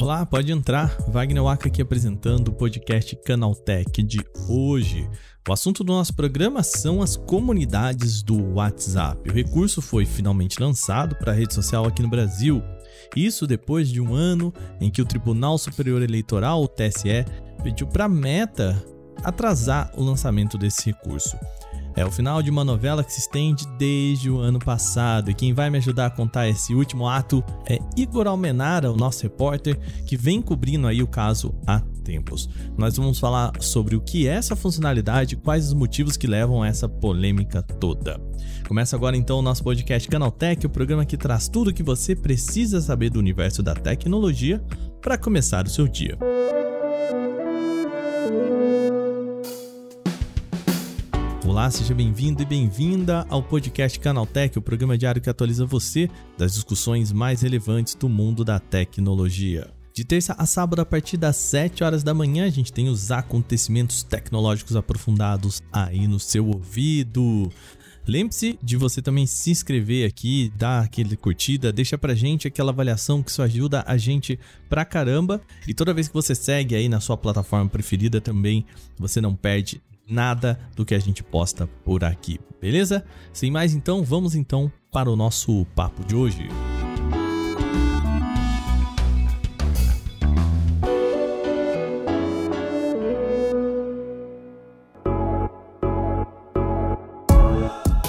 Olá, pode entrar. Wagner Waka aqui apresentando o podcast Canaltech de hoje. O assunto do nosso programa são as comunidades do WhatsApp. O recurso foi finalmente lançado para a rede social aqui no Brasil. Isso depois de um ano em que o Tribunal Superior Eleitoral, o TSE, pediu para a Meta atrasar o lançamento desse recurso. É o final de uma novela que se estende desde o ano passado e quem vai me ajudar a contar esse último ato é Igor Almenara, o nosso repórter, que vem cobrindo aí o caso há tempos. Nós vamos falar sobre o que é essa funcionalidade quais os motivos que levam a essa polêmica toda. Começa agora então o nosso podcast Canaltech, o programa que traz tudo o que você precisa saber do universo da tecnologia para começar o seu dia. Olá, seja bem-vindo e bem-vinda ao podcast Canaltech, o programa diário que atualiza você das discussões mais relevantes do mundo da tecnologia. De terça a sábado, a partir das 7 horas da manhã, a gente tem os acontecimentos tecnológicos aprofundados aí no seu ouvido. Lembre-se de você também se inscrever aqui, dar aquele curtida, deixa pra gente aquela avaliação que isso ajuda a gente pra caramba. E toda vez que você segue aí na sua plataforma preferida também, você não perde nada do que a gente posta por aqui, beleza? Sem mais então, vamos então para o nosso papo de hoje.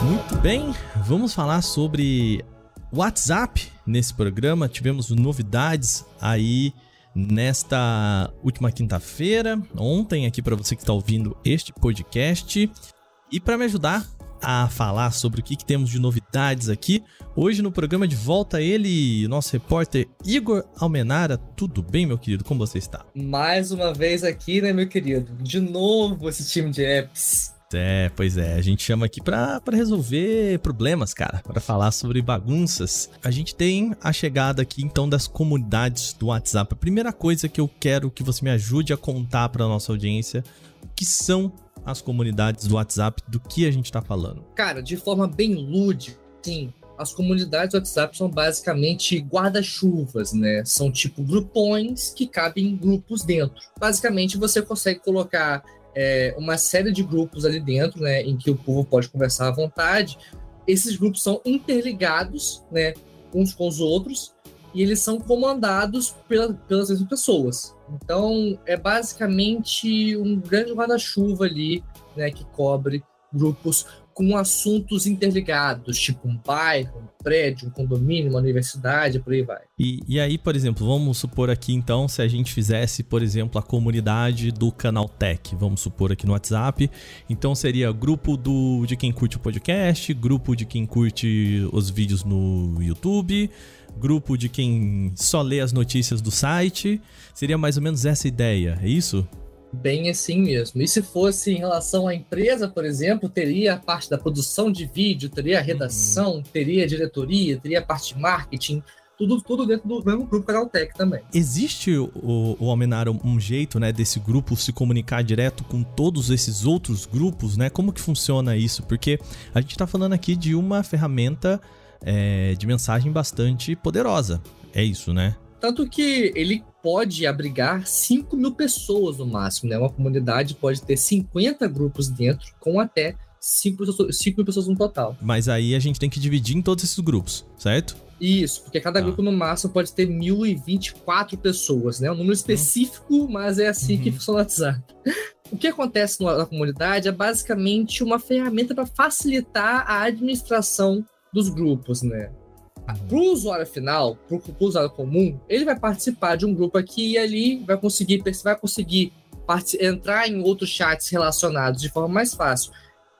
Muito bem, vamos falar sobre WhatsApp nesse programa. Tivemos novidades aí nesta última quinta-feira, ontem, aqui para você que está ouvindo este podcast. E para me ajudar a falar sobre o que, que, temos de novidades aqui, hoje no programa de volta ele, nosso repórter Igor Almenara. Tudo bem, meu querido? Como você está? Mais uma vez aqui, né, meu querido? De novo esse time de apps. É, pois é, a gente chama aqui para resolver problemas, cara, para falar sobre bagunças. A gente tem a chegada aqui então das comunidades do WhatsApp. A primeira coisa que eu quero que você me ajude a contar para nossa audiência, o que são as comunidades do WhatsApp, do que a gente tá falando. Cara, de forma bem lúdica, sim, as comunidades do WhatsApp são basicamente guarda-chuvas, né? São tipo grupões que cabem grupos dentro. Basicamente, você consegue colocar é, uma série de grupos ali dentro, né, em que o povo pode conversar à vontade. Esses grupos são interligados, né, uns com os outros, e eles são comandados pela, pelas mesmas pessoas. Então, é basicamente um grande guarda-chuva ali, né, que cobre grupos com assuntos interligados, tipo um bairro, um prédio, um condomínio, uma universidade, por aí vai. E, e aí, por exemplo, vamos supor aqui então, se a gente fizesse, por exemplo, a comunidade do canal Tech, vamos supor aqui no WhatsApp, então seria grupo do de quem curte o podcast, grupo de quem curte os vídeos no YouTube, grupo de quem só lê as notícias do site. Seria mais ou menos essa ideia, é isso? Bem assim mesmo. E se fosse em relação à empresa, por exemplo, teria a parte da produção de vídeo, teria a redação, uhum. teria a diretoria, teria a parte de marketing, tudo, tudo dentro do mesmo grupo Canaltech também. Existe, o, o Almenara, um jeito, né, desse grupo se comunicar direto com todos esses outros grupos, né? Como que funciona isso? Porque a gente está falando aqui de uma ferramenta é, de mensagem bastante poderosa. É isso, né? Tanto que ele pode abrigar 5 mil pessoas no máximo, né? Uma comunidade pode ter 50 grupos dentro, com até 5 mil pessoas no total. Mas aí a gente tem que dividir em todos esses grupos, certo? Isso, porque cada ah. grupo no máximo pode ter 1024 pessoas, né? Um número específico, uhum. mas é assim uhum. que funciona o WhatsApp. O que acontece na comunidade é basicamente uma ferramenta para facilitar a administração dos grupos, né? Para o usuário final, para o usuário comum, ele vai participar de um grupo aqui e ali, vai conseguir, vai conseguir entrar em outros chats relacionados de forma mais fácil.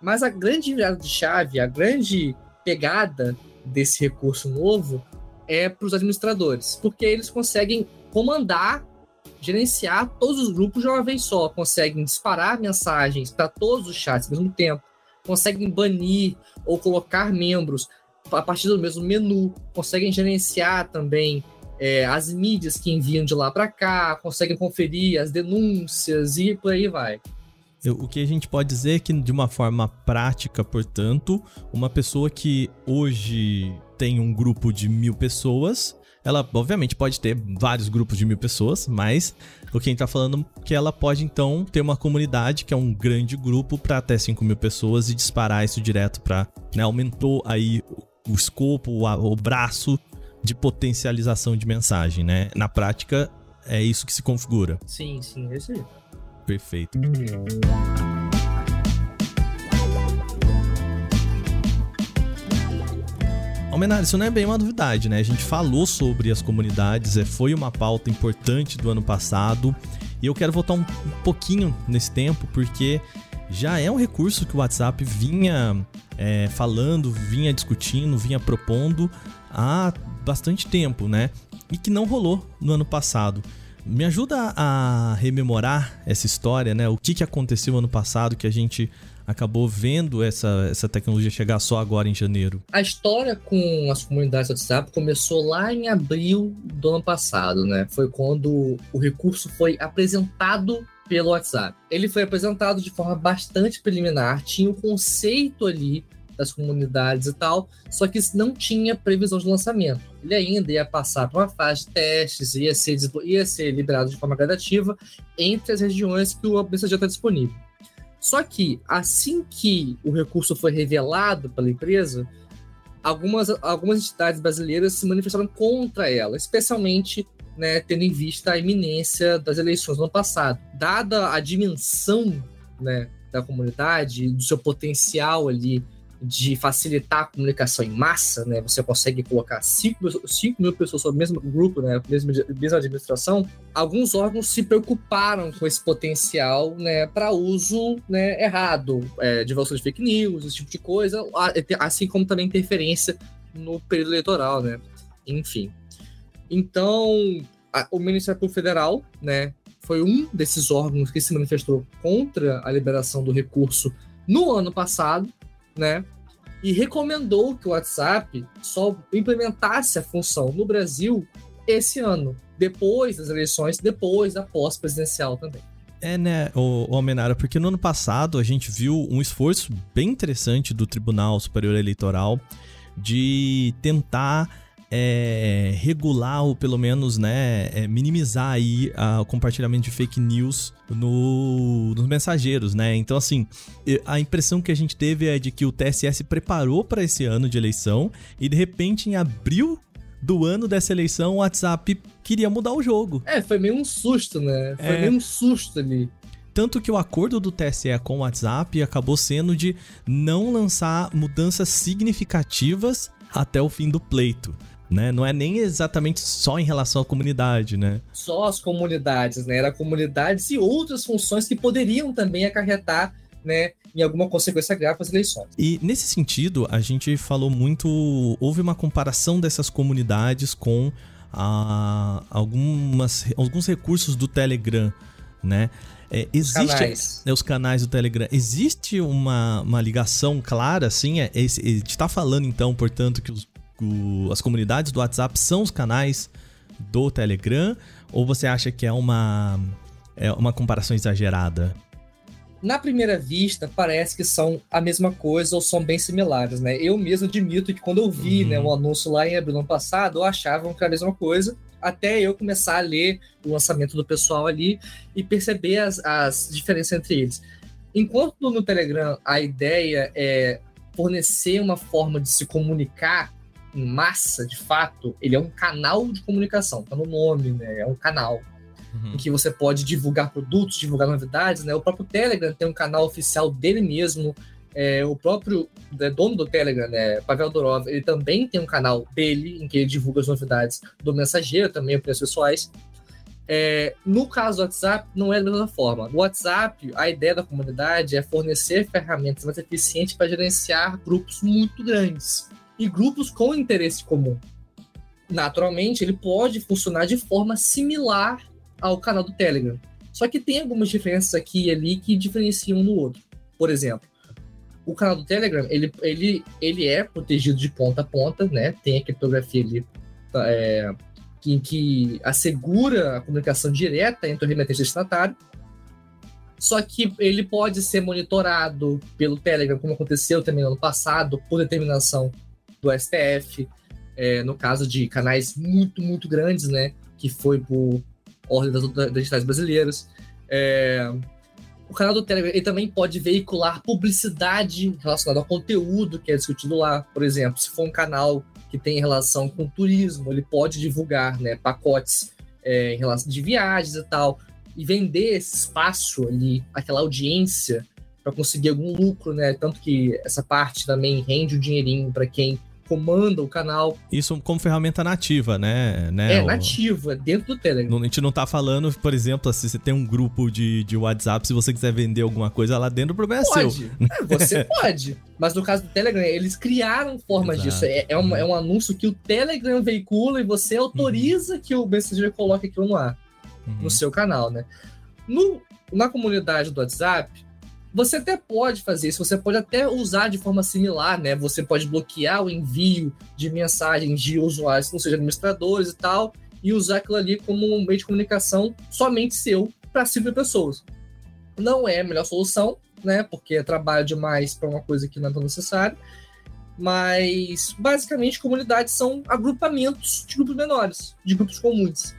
Mas a grande virada de chave, a grande pegada desse recurso novo é para os administradores, porque eles conseguem comandar, gerenciar todos os grupos de uma vez só, conseguem disparar mensagens para todos os chats ao mesmo tempo, conseguem banir ou colocar membros a partir do mesmo menu, conseguem gerenciar também é, as mídias que enviam de lá para cá, conseguem conferir as denúncias e por aí vai. O que a gente pode dizer é que, de uma forma prática, portanto, uma pessoa que hoje tem um grupo de mil pessoas, ela obviamente pode ter vários grupos de mil pessoas, mas o que a gente tá falando é que ela pode então ter uma comunidade que é um grande grupo para até 5 mil pessoas e disparar isso direto para, né, aumentou aí o escopo, o, o braço de potencialização de mensagem, né? Na prática, é isso que se configura. Sim, sim, é isso aí. Perfeito. Almenar, isso não é bem uma novidade, né? A gente falou sobre as comunidades, é, foi uma pauta importante do ano passado. E eu quero voltar um pouquinho nesse tempo, porque já é um recurso que o WhatsApp vinha é, falando, vinha discutindo, vinha propondo há bastante tempo, né? E que não rolou no ano passado. Me ajuda a rememorar essa história, né? O que, que aconteceu ano passado que a gente acabou vendo essa, essa tecnologia chegar só agora em janeiro? A história com as comunidades WhatsApp começou lá em abril do ano passado, né? Foi quando o recurso foi apresentado pelo WhatsApp. Ele foi apresentado de forma bastante preliminar, tinha um conceito ali das comunidades e tal, só que não tinha previsão de lançamento. Ele ainda ia passar por uma fase de testes, ia ser, ia ser liberado de forma gradativa entre as regiões que o mensageiro está disponível. Só que, assim que o recurso foi revelado pela empresa, algumas, algumas entidades brasileiras se manifestaram contra ela, especialmente né, tendo em vista a iminência das eleições no ano passado. Dada a dimensão né, da comunidade, do seu potencial ali de facilitar a comunicação em massa, né? Você consegue colocar 5 mil pessoas sobre o mesmo grupo, né? Mesma, mesma administração. Alguns órgãos se preocuparam com esse potencial, né? Para uso né, errado, é, divulgação de fake news, esse tipo de coisa, assim como também interferência no período eleitoral, né? Enfim. Então, a, o Ministério Público Federal, né? Foi um desses órgãos que se manifestou contra a liberação do recurso no ano passado, né? E recomendou que o WhatsApp só implementasse a função no Brasil esse ano, depois das eleições, depois da pós-presidencial também. É, né, o, o Almenara, porque no ano passado a gente viu um esforço bem interessante do Tribunal Superior Eleitoral de tentar é, regular ou pelo menos né, é, minimizar aí a, o compartilhamento de fake news no, nos mensageiros, né? Então, assim, a impressão que a gente teve é de que o TSS preparou para esse ano de eleição e de repente em abril do ano dessa eleição o WhatsApp queria mudar o jogo. É, foi meio um susto, né? Foi é... meio um susto ali. Tanto que o acordo do TSE com o WhatsApp acabou sendo de não lançar mudanças significativas até o fim do pleito né? Não é nem exatamente só em relação à comunidade, né? Só as comunidades, né? Era comunidades e outras funções que poderiam também acarretar, né? Em alguma consequência grave para as eleições. E nesse sentido, a gente falou muito. Houve uma comparação dessas comunidades com ah, algumas, alguns recursos do Telegram, né? É, existe os canais. É, os canais do Telegram. Existe uma, uma ligação clara, assim? É, é, a gente está falando, então, portanto, que os o, as comunidades do WhatsApp são os canais do Telegram? Ou você acha que é uma, é uma comparação exagerada? Na primeira vista, parece que são a mesma coisa ou são bem similares, né? Eu mesmo admito que quando eu vi uhum. né, o um anúncio lá em abril ano passado, eu achava que era a mesma coisa, até eu começar a ler o lançamento do pessoal ali e perceber as, as diferenças entre eles. Enquanto no Telegram a ideia é fornecer uma forma de se comunicar em massa, de fato, ele é um canal de comunicação, tá no nome, né? É um canal uhum. em que você pode divulgar produtos, divulgar novidades, né? O próprio Telegram tem um canal oficial dele mesmo. É, o próprio é, dono do Telegram, né, Pavel Durov, ele também tem um canal dele em que ele divulga as novidades do mensageiro, também para pessoais. É, no caso do WhatsApp, não é da mesma forma. No WhatsApp, a ideia da comunidade é fornecer ferramentas mais eficientes para gerenciar grupos muito grandes e grupos com interesse comum. Naturalmente, ele pode funcionar de forma similar ao canal do Telegram. Só que tem algumas diferenças aqui e ali que diferenciam um no outro. Por exemplo, o canal do Telegram, ele, ele, ele é protegido de ponta a ponta, né? Tem a criptografia ali é, que, que assegura a comunicação direta entre o remetente e o destinatário. só que ele pode ser monitorado pelo Telegram, como aconteceu também no ano passado, por determinação do STF, é, no caso de canais muito, muito grandes, né? Que foi por ordem das, das brasileiras. É, o canal do Telegram ele também pode veicular publicidade relacionada ao conteúdo que é discutido lá. Por exemplo, se for um canal que tem relação com turismo, ele pode divulgar né, pacotes é, em relação de viagens e tal, e vender esse espaço ali, aquela audiência, para conseguir algum lucro, né? Tanto que essa parte também rende um dinheirinho para quem comanda o canal. Isso como ferramenta nativa, né? né? É, nativa, dentro do Telegram. A gente não tá falando, por exemplo, se você tem um grupo de, de WhatsApp, se você quiser vender alguma coisa lá dentro, o problema é pode. seu. É, você pode. Mas no caso do Telegram, eles criaram formas Exato. disso. É, é, um, é um anúncio que o Telegram veicula e você autoriza uhum. que o Messenger coloque aquilo no ar. Uhum. No seu canal, né? No, na comunidade do WhatsApp, você até pode fazer isso, você pode até usar de forma similar, né? Você pode bloquear o envio de mensagens de usuários não sejam administradores e tal, e usar aquilo ali como um meio de comunicação somente seu para cinco pessoas. Não é a melhor solução, né? Porque é trabalho demais para uma coisa que não é tão necessária. Mas basicamente comunidades são agrupamentos de grupos menores, de grupos comuns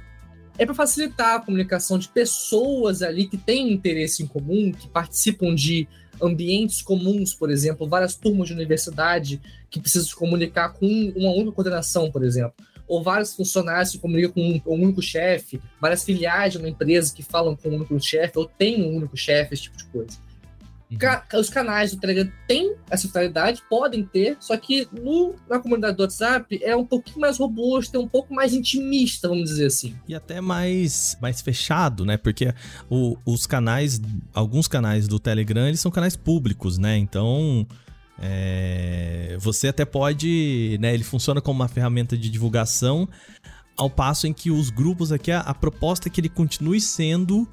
é para facilitar a comunicação de pessoas ali que têm interesse em comum, que participam de ambientes comuns, por exemplo, várias turmas de universidade que precisam se comunicar com uma única coordenação, por exemplo, ou vários funcionários se comunicam com um, um único chefe, várias filiais de uma empresa que falam com um único chefe, ou tem um único chefe, esse tipo de coisa. Uhum. os canais do Telegram têm essa funcionalidade, podem ter, só que no, na comunidade do WhatsApp é um pouquinho mais robusto, é um pouco mais intimista, vamos dizer assim. E até mais, mais fechado, né? Porque o, os canais, alguns canais do Telegram, eles são canais públicos, né? Então. É, você até pode, né? Ele funciona como uma ferramenta de divulgação, ao passo em que os grupos aqui, a, a proposta é que ele continue sendo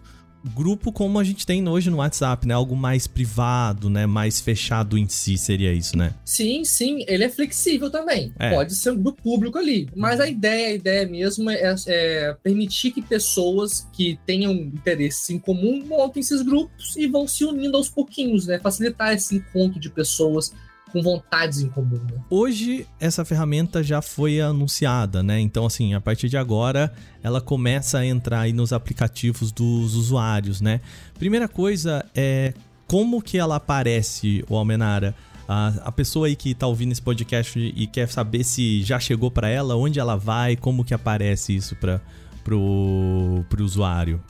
grupo como a gente tem hoje no WhatsApp, né? Algo mais privado, né? Mais fechado em si, seria isso, né? Sim, sim. Ele é flexível também. É. Pode ser um grupo público ali. Mas a ideia, a ideia mesmo é, é, permitir que pessoas que tenham interesses em comum montem esses grupos e vão se unindo aos pouquinhos, né? Facilitar esse encontro de pessoas com vontades em comum. Né? Hoje essa ferramenta já foi anunciada, né? Então assim, a partir de agora ela começa a entrar aí nos aplicativos dos usuários, né? Primeira coisa é como que ela aparece, o Almenara. A, pessoa aí que tá ouvindo esse podcast e quer saber se já chegou para ela, onde ela vai, como que aparece isso para pro, pro usuário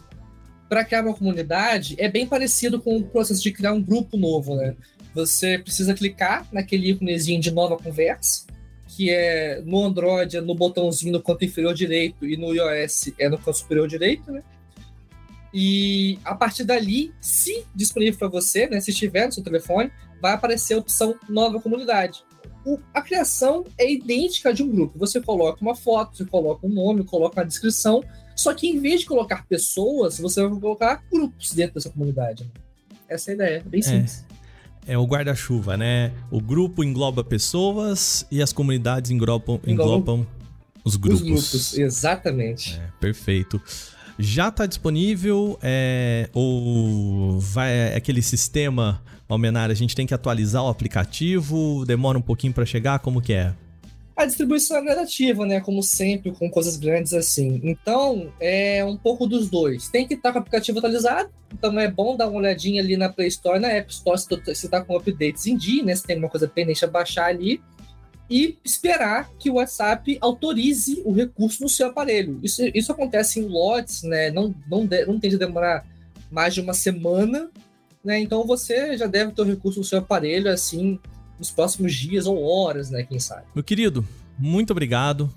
para criar uma comunidade é bem parecido com o processo de criar um grupo novo, né? Você precisa clicar naquele íconezinho de nova conversa, que é no Android é no botãozinho no canto inferior direito e no iOS é no canto superior direito, né? E a partir dali, se disponível para você, né, se estiver no seu telefone, vai aparecer a opção nova comunidade. O, a criação é idêntica de um grupo. Você coloca uma foto, você coloca um nome, coloca uma descrição, só que em vez de colocar pessoas, você vai colocar grupos dentro dessa comunidade. Né? Essa é a ideia, bem é. simples. É é o guarda-chuva, né? O grupo engloba pessoas e as comunidades englobam, englobam os grupos. Os grupos, exatamente. É, perfeito. Já está disponível é, ou vai é aquele sistema Almenar, a gente tem que atualizar o aplicativo, demora um pouquinho para chegar, como que é? A distribuição é gradativa, né? Como sempre, com coisas grandes assim. Então, é um pouco dos dois. Tem que estar com o aplicativo atualizado, então é bom dar uma olhadinha ali na Play Store, na App Store, se está com updates em dia, né? Se tem alguma coisa pendente a baixar ali. E esperar que o WhatsApp autorize o recurso no seu aparelho. Isso, isso acontece em lotes, né? Não, não, de, não tende a demorar mais de uma semana, né? Então você já deve ter o recurso no seu aparelho, assim, nos próximos dias ou horas, né? Quem sabe. Meu querido, muito obrigado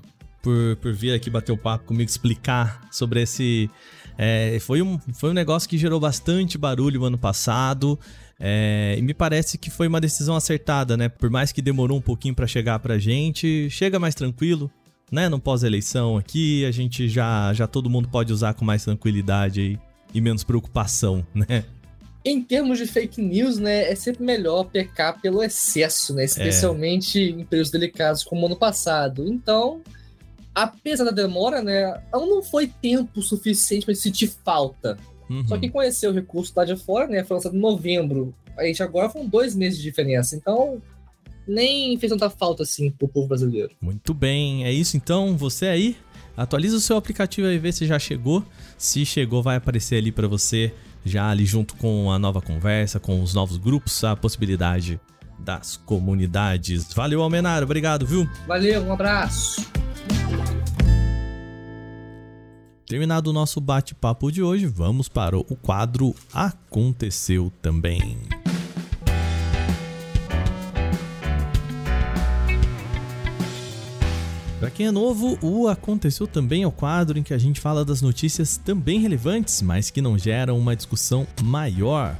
por, por vir aqui bater o papo comigo, explicar sobre esse. É, foi, um, foi um negócio que gerou bastante barulho ano passado. É, e me parece que foi uma decisão acertada, né? Por mais que demorou um pouquinho para chegar pra gente, chega mais tranquilo, né? No pós-eleição aqui, a gente já, já todo mundo pode usar com mais tranquilidade aí, e menos preocupação, né? Em termos de fake news, né, é sempre melhor pecar pelo excesso, né? Especialmente é. em períodos delicados como ano passado. Então, apesar da demora, né, não foi tempo suficiente para sentir falta. Uhum. Só que conheceu o recurso lá de fora, né? Foi lançado em novembro. Aí agora foram dois meses de diferença. Então, nem fez tanta falta assim pro povo brasileiro. Muito bem, é isso então. Você aí, atualiza o seu aplicativo e vê se já chegou. Se chegou, vai aparecer ali para você, já ali junto com a nova conversa, com os novos grupos, a possibilidade das comunidades. Valeu, Almenaro, obrigado, viu? Valeu, um abraço. Terminado o nosso bate-papo de hoje, vamos para o quadro Aconteceu Também. Para quem é novo, o Aconteceu Também é o quadro em que a gente fala das notícias também relevantes, mas que não geram uma discussão maior.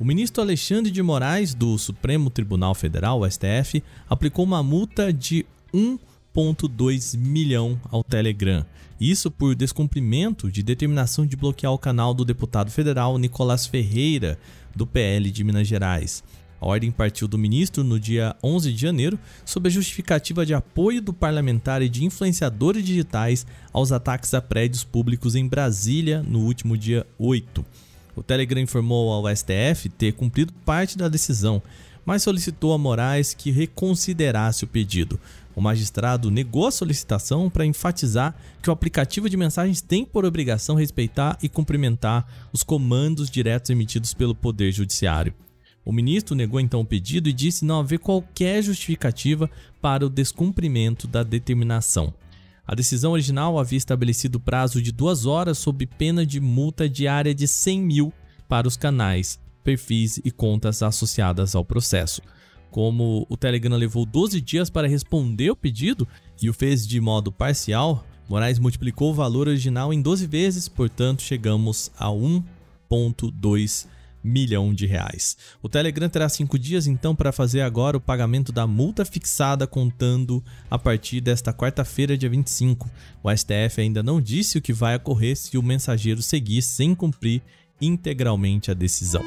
O ministro Alexandre de Moraes, do Supremo Tribunal Federal, STF, aplicou uma multa de 1,2 milhão ao Telegram. Isso por descumprimento de determinação de bloquear o canal do deputado federal Nicolás Ferreira, do PL de Minas Gerais. A ordem partiu do ministro no dia 11 de janeiro, sob a justificativa de apoio do parlamentar e de influenciadores digitais aos ataques a prédios públicos em Brasília no último dia 8. O Telegram informou ao STF ter cumprido parte da decisão, mas solicitou a Moraes que reconsiderasse o pedido. O magistrado negou a solicitação para enfatizar que o aplicativo de mensagens tem por obrigação respeitar e cumprimentar os comandos diretos emitidos pelo Poder Judiciário. O ministro negou então o pedido e disse não haver qualquer justificativa para o descumprimento da determinação. A decisão original havia estabelecido prazo de duas horas sob pena de multa diária de 100 mil para os canais, perfis e contas associadas ao processo. Como o Telegram levou 12 dias para responder o pedido e o fez de modo parcial, Moraes multiplicou o valor original em 12 vezes, portanto chegamos a 1,2 milhão de reais. O Telegram terá cinco dias então para fazer agora o pagamento da multa fixada, contando a partir desta quarta-feira, dia 25. O STF ainda não disse o que vai ocorrer se o mensageiro seguir sem cumprir integralmente a decisão.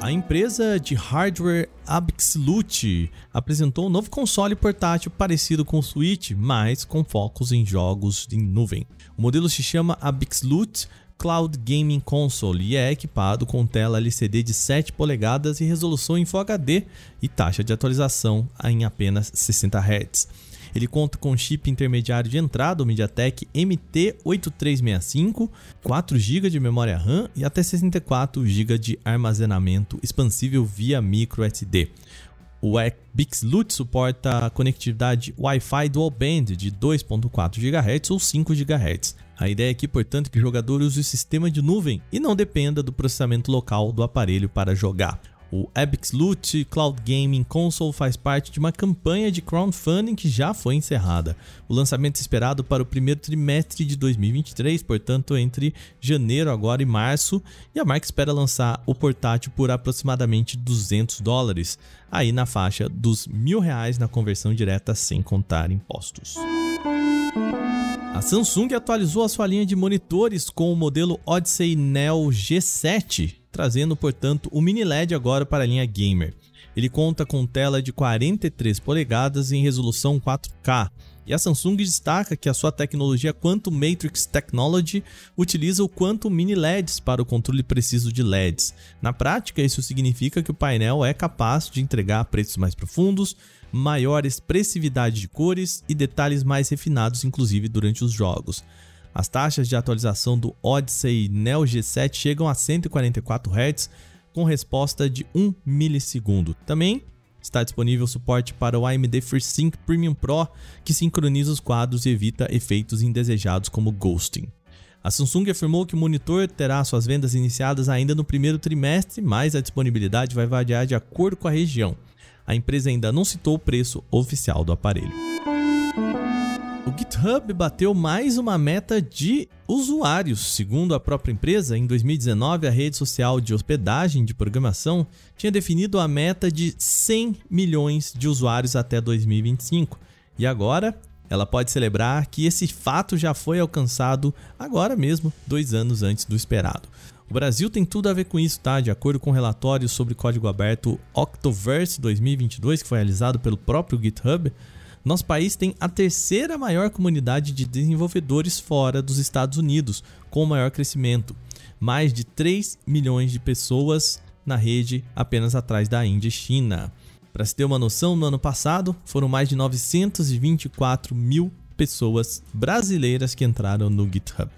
A empresa de hardware Absolute apresentou um novo console portátil parecido com o Switch, mas com focos em jogos em nuvem. O modelo se chama Absolute Cloud Gaming Console e é equipado com tela LCD de 7 polegadas e resolução em Full HD e taxa de atualização em apenas 60 Hz. Ele conta com chip intermediário de entrada, o MediaTek MT8365, 4 GB de memória RAM e até 64 GB de armazenamento expansível via microSD. O Bixloot suporta a conectividade Wi-Fi Dual Band de 2.4 GHz ou 5 GHz. A ideia aqui, portanto, é que o jogador use o sistema de nuvem e não dependa do processamento local do aparelho para jogar. O Absolute Cloud Gaming Console faz parte de uma campanha de crowdfunding que já foi encerrada. O lançamento é esperado para o primeiro trimestre de 2023, portanto entre janeiro agora e março, e a marca espera lançar o portátil por aproximadamente 200 dólares, aí na faixa dos mil reais na conversão direta sem contar impostos. A Samsung atualizou a sua linha de monitores com o modelo Odyssey Neo G7, trazendo, portanto, o mini LED agora para a linha gamer. Ele conta com tela de 43 polegadas em resolução 4K. E a Samsung destaca que a sua tecnologia Quantum Matrix Technology utiliza o Quantum Mini LEDs para o controle preciso de LEDs. Na prática, isso significa que o painel é capaz de entregar preços mais profundos, maior expressividade de cores e detalhes mais refinados, inclusive durante os jogos. As taxas de atualização do Odyssey Neo G7 chegam a 144 Hz com resposta de 1 milissegundo. Também está disponível suporte para o AMD FreeSync Premium Pro, que sincroniza os quadros e evita efeitos indesejados como ghosting. A Samsung afirmou que o monitor terá suas vendas iniciadas ainda no primeiro trimestre, mas a disponibilidade vai variar de acordo com a região. A empresa ainda não citou o preço oficial do aparelho. O GitHub bateu mais uma meta de usuários. Segundo a própria empresa, em 2019, a rede social de hospedagem de programação tinha definido a meta de 100 milhões de usuários até 2025. E agora ela pode celebrar que esse fato já foi alcançado agora mesmo, dois anos antes do esperado. O Brasil tem tudo a ver com isso, tá? De acordo com o relatório sobre código aberto Octoverse 2022, que foi realizado pelo próprio GitHub, nosso país tem a terceira maior comunidade de desenvolvedores fora dos Estados Unidos, com maior crescimento. mais de 3 milhões de pessoas na rede apenas atrás da Índia e China. Para se ter uma noção, no ano passado foram mais de 924 mil pessoas brasileiras que entraram no GitHub.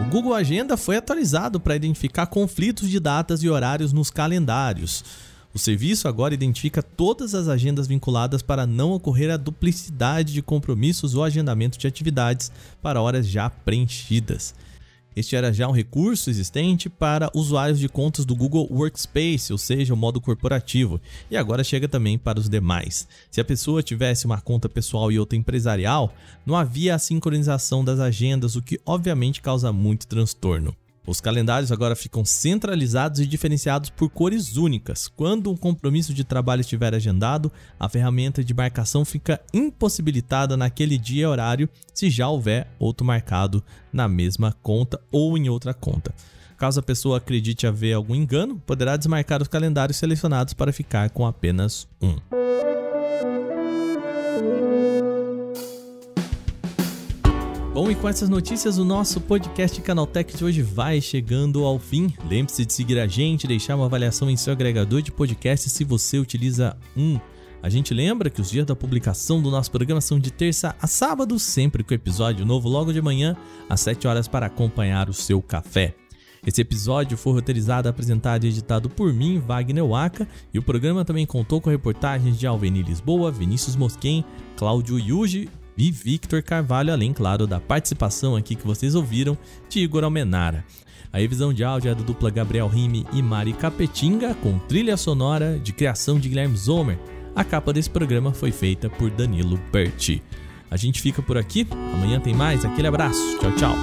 O Google Agenda foi atualizado para identificar conflitos de datas e horários nos calendários. O serviço agora identifica todas as agendas vinculadas para não ocorrer a duplicidade de compromissos ou agendamento de atividades para horas já preenchidas. Este era já um recurso existente para usuários de contas do Google Workspace, ou seja, o modo corporativo, e agora chega também para os demais. Se a pessoa tivesse uma conta pessoal e outra empresarial, não havia a sincronização das agendas, o que obviamente causa muito transtorno. Os calendários agora ficam centralizados e diferenciados por cores únicas. Quando um compromisso de trabalho estiver agendado, a ferramenta de marcação fica impossibilitada naquele dia e horário se já houver outro marcado na mesma conta ou em outra conta. Caso a pessoa acredite haver algum engano, poderá desmarcar os calendários selecionados para ficar com apenas um. Bom, e com essas notícias, o nosso podcast Canaltech de hoje vai chegando ao fim. Lembre-se de seguir a gente, deixar uma avaliação em seu agregador de podcast se você utiliza um. A gente lembra que os dias da publicação do nosso programa são de terça a sábado, sempre com episódio novo logo de manhã, às 7 horas, para acompanhar o seu café. Esse episódio foi roteirizado, apresentado e editado por mim, Wagner Waka, e o programa também contou com reportagens de Alveni Lisboa, Vinícius Mosquen, Cláudio Yuji e Victor Carvalho, além, claro, da participação aqui que vocês ouviram de Igor Almenara. A revisão de áudio é da dupla Gabriel Rime e Mari Capetinga, com trilha sonora de criação de Guilherme Zomer. A capa desse programa foi feita por Danilo Berti. A gente fica por aqui, amanhã tem mais, aquele abraço, tchau, tchau.